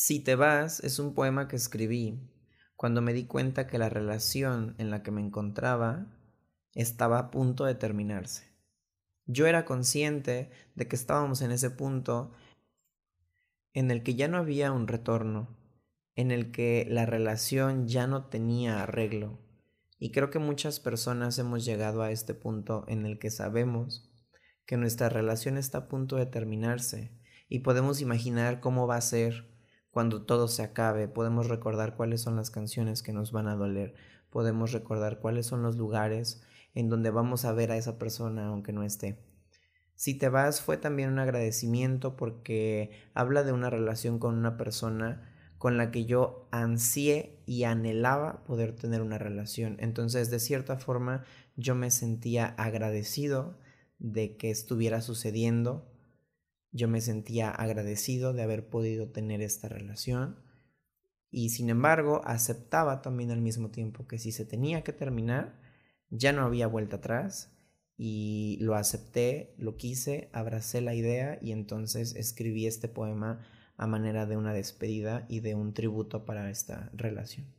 Si te vas es un poema que escribí cuando me di cuenta que la relación en la que me encontraba estaba a punto de terminarse. Yo era consciente de que estábamos en ese punto en el que ya no había un retorno, en el que la relación ya no tenía arreglo. Y creo que muchas personas hemos llegado a este punto en el que sabemos que nuestra relación está a punto de terminarse y podemos imaginar cómo va a ser cuando todo se acabe, podemos recordar cuáles son las canciones que nos van a doler, podemos recordar cuáles son los lugares en donde vamos a ver a esa persona aunque no esté. Si te vas fue también un agradecimiento porque habla de una relación con una persona con la que yo ansié y anhelaba poder tener una relación. Entonces, de cierta forma, yo me sentía agradecido de que estuviera sucediendo yo me sentía agradecido de haber podido tener esta relación y sin embargo aceptaba también al mismo tiempo que si se tenía que terminar, ya no había vuelta atrás y lo acepté, lo quise, abracé la idea y entonces escribí este poema a manera de una despedida y de un tributo para esta relación.